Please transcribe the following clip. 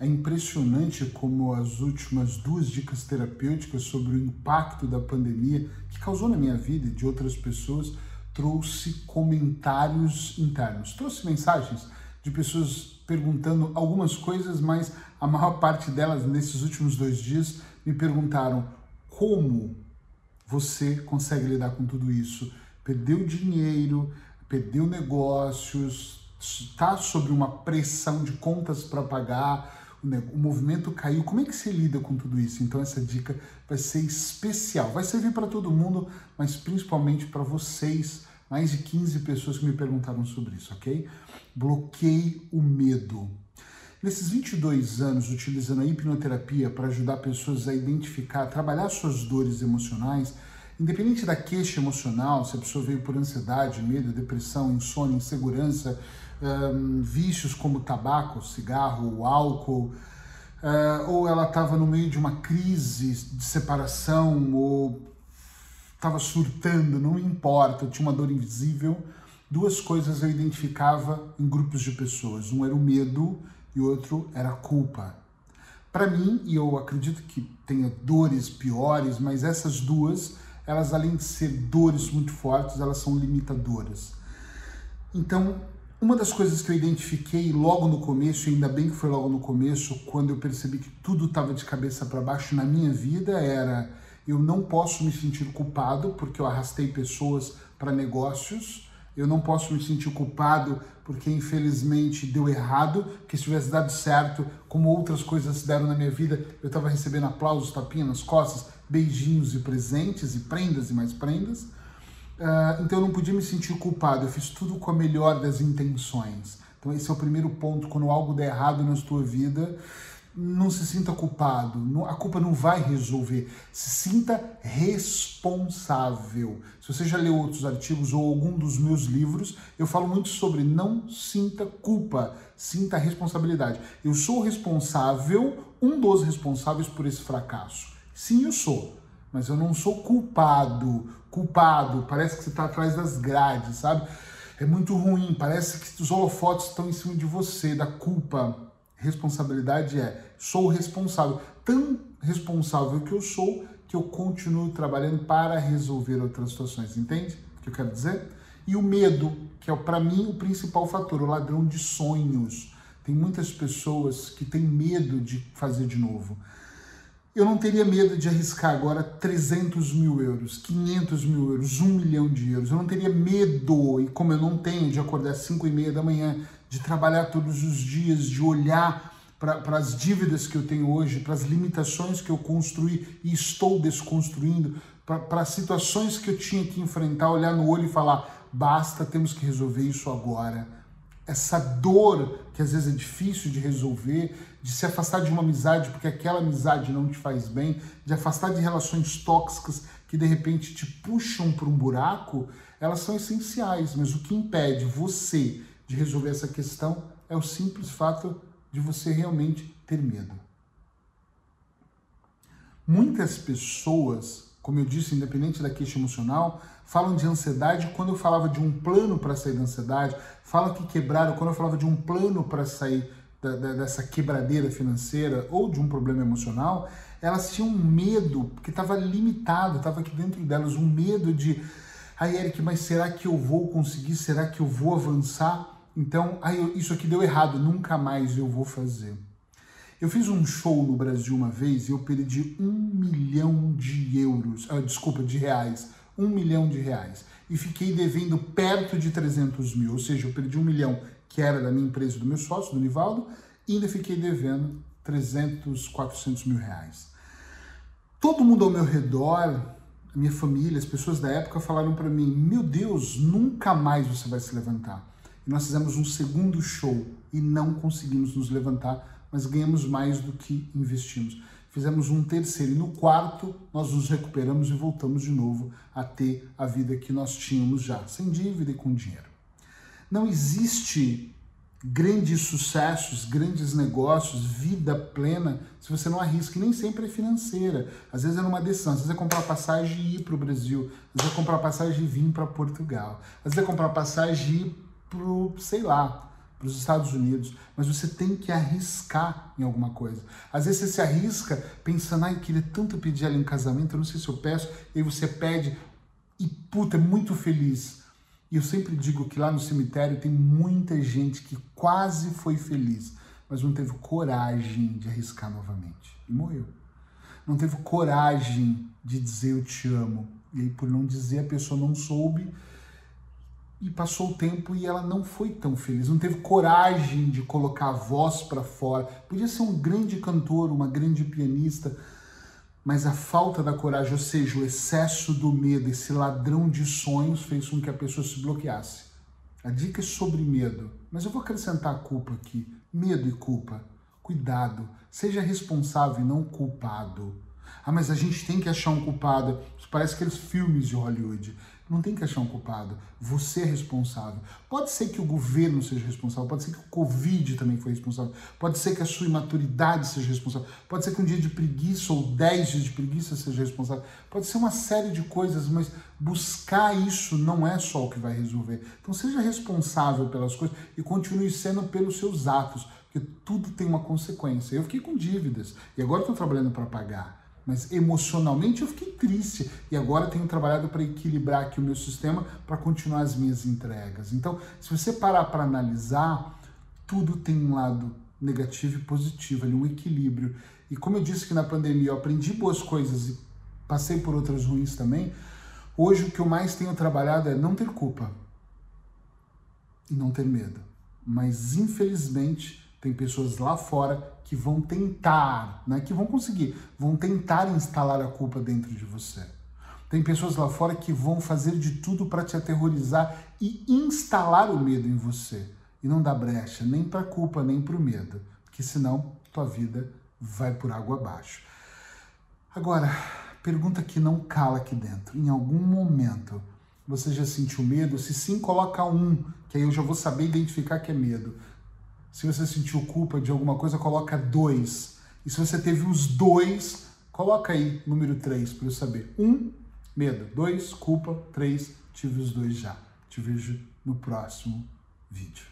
É impressionante como as últimas duas dicas terapêuticas sobre o impacto da pandemia que causou na minha vida e de outras pessoas trouxe comentários internos, trouxe mensagens de pessoas perguntando algumas coisas, mas a maior parte delas nesses últimos dois dias me perguntaram como você consegue lidar com tudo isso. Perdeu dinheiro, perdeu negócios, está sob uma pressão de contas para pagar, o movimento caiu. Como é que você lida com tudo isso? Então essa dica vai ser especial. Vai servir para todo mundo, mas principalmente para vocês, mais de 15 pessoas que me perguntaram sobre isso, ok? Bloqueie o medo. Nesses 22 anos, utilizando a hipnoterapia para ajudar pessoas a identificar, trabalhar suas dores emocionais, independente da queixa emocional, se a pessoa veio por ansiedade, medo, depressão, insônia, insegurança, um, vícios como tabaco, cigarro, álcool, uh, ou ela estava no meio de uma crise de separação, ou estava surtando, não importa, tinha uma dor invisível. Duas coisas eu identificava em grupos de pessoas. Um era o medo e o outro era a culpa. Para mim, e eu acredito que tenha dores piores, mas essas duas, elas além de ser dores muito fortes, elas são limitadoras. Então, uma das coisas que eu identifiquei logo no começo, ainda bem que foi logo no começo, quando eu percebi que tudo estava de cabeça para baixo na minha vida, era eu não posso me sentir culpado porque eu arrastei pessoas para negócios, eu não posso me sentir culpado porque infelizmente deu errado, que se tivesse dado certo, como outras coisas deram na minha vida, eu estava recebendo aplausos, tapinha nas costas, beijinhos e presentes e prendas e mais prendas. Uh, então eu não podia me sentir culpado, eu fiz tudo com a melhor das intenções. Então esse é o primeiro ponto, quando algo der errado na tua vida, não se sinta culpado, a culpa não vai resolver. Se sinta responsável. Se você já leu outros artigos ou algum dos meus livros, eu falo muito sobre não sinta culpa, sinta responsabilidade. Eu sou responsável, um dos responsáveis por esse fracasso. Sim, eu sou mas eu não sou culpado. Culpado, parece que você está atrás das grades, sabe? É muito ruim, parece que os holofotes estão em cima de você, da culpa. Responsabilidade é, sou responsável. Tão responsável que eu sou que eu continuo trabalhando para resolver outras situações, entende o que eu quero dizer? E o medo, que é para mim o principal fator, o ladrão de sonhos. Tem muitas pessoas que têm medo de fazer de novo eu não teria medo de arriscar agora 300 mil euros, 500 mil euros, 1 milhão de euros. Eu não teria medo, e como eu não tenho, de acordar às 5 e meia da manhã, de trabalhar todos os dias, de olhar para as dívidas que eu tenho hoje, para as limitações que eu construí e estou desconstruindo, para as situações que eu tinha que enfrentar, olhar no olho e falar: basta, temos que resolver isso agora essa dor que às vezes é difícil de resolver, de se afastar de uma amizade porque aquela amizade não te faz bem, de afastar de relações tóxicas que de repente te puxam para um buraco, elas são essenciais, mas o que impede você de resolver essa questão é o simples fato de você realmente ter medo. Muitas pessoas como eu disse, independente da queixa emocional, falam de ansiedade quando eu falava de um plano para sair da ansiedade, falam que quebraram quando eu falava de um plano para sair da, da, dessa quebradeira financeira ou de um problema emocional, elas tinham um medo que estava limitado, estava aqui dentro delas, um medo de, ai Eric, mas será que eu vou conseguir? Será que eu vou avançar? Então, ai, isso aqui deu errado, nunca mais eu vou fazer. Eu fiz um show no Brasil uma vez e eu perdi um milhão de euros, ah, desculpa, de reais, um milhão de reais. E fiquei devendo perto de 300 mil, ou seja, eu perdi um milhão que era da minha empresa, do meu sócio, do Nivaldo, e ainda fiquei devendo 300, 400 mil reais. Todo mundo ao meu redor, a minha família, as pessoas da época falaram para mim: Meu Deus, nunca mais você vai se levantar. E nós fizemos um segundo show e não conseguimos nos levantar mas ganhamos mais do que investimos. Fizemos um terceiro e no quarto nós nos recuperamos e voltamos de novo a ter a vida que nós tínhamos já, sem dívida e com dinheiro. Não existe grandes sucessos, grandes negócios, vida plena, se você não arrisca. E nem sempre é financeira. Às vezes é numa decisão. Às vezes é comprar passagem e ir para o Brasil. Às vezes é comprar passagem e vir para Portugal. Às vezes é comprar passagem e ir para, sei lá, para os Estados Unidos, mas você tem que arriscar em alguma coisa. Às vezes você se arrisca pensando, ai, queria tanto pedir ela em casamento, eu não sei se eu peço, e aí você pede e, puta, é muito feliz. E eu sempre digo que lá no cemitério tem muita gente que quase foi feliz, mas não teve coragem de arriscar novamente e morreu. Não teve coragem de dizer eu te amo. E aí, por não dizer, a pessoa não soube e passou o tempo e ela não foi tão feliz, não teve coragem de colocar a voz para fora. Podia ser um grande cantor, uma grande pianista, mas a falta da coragem, ou seja, o excesso do medo, esse ladrão de sonhos, fez com que a pessoa se bloqueasse. A dica é sobre medo, mas eu vou acrescentar a culpa aqui: medo e culpa. Cuidado, seja responsável e não culpado. Ah, mas a gente tem que achar um culpado. Isso parece aqueles filmes de Hollywood. Não tem que achar um culpado. Você é responsável. Pode ser que o governo seja responsável, pode ser que o Covid também foi responsável, pode ser que a sua imaturidade seja responsável, pode ser que um dia de preguiça ou dez dias de preguiça seja responsável. Pode ser uma série de coisas, mas buscar isso não é só o que vai resolver. Então seja responsável pelas coisas e continue sendo pelos seus atos, porque tudo tem uma consequência. Eu fiquei com dívidas e agora estou trabalhando para pagar mas emocionalmente eu fiquei triste e agora tenho trabalhado para equilibrar aqui o meu sistema para continuar as minhas entregas. Então, se você parar para analisar, tudo tem um lado negativo e positivo, ali um equilíbrio. E como eu disse que na pandemia eu aprendi boas coisas e passei por outras ruins também, hoje o que eu mais tenho trabalhado é não ter culpa e não ter medo. Mas infelizmente tem pessoas lá fora que vão tentar, né, que vão conseguir, vão tentar instalar a culpa dentro de você. Tem pessoas lá fora que vão fazer de tudo para te aterrorizar e instalar o medo em você. E não dá brecha nem para a culpa, nem para o medo, porque senão tua vida vai por água abaixo. Agora, pergunta que não cala aqui dentro. Em algum momento você já sentiu medo? Se sim, coloca um, que aí eu já vou saber identificar que é medo. Se você sentiu culpa de alguma coisa, coloca dois. E se você teve os dois, coloca aí número três para eu saber. Um, medo. Dois, culpa. Três, tive os dois já. Te vejo no próximo vídeo.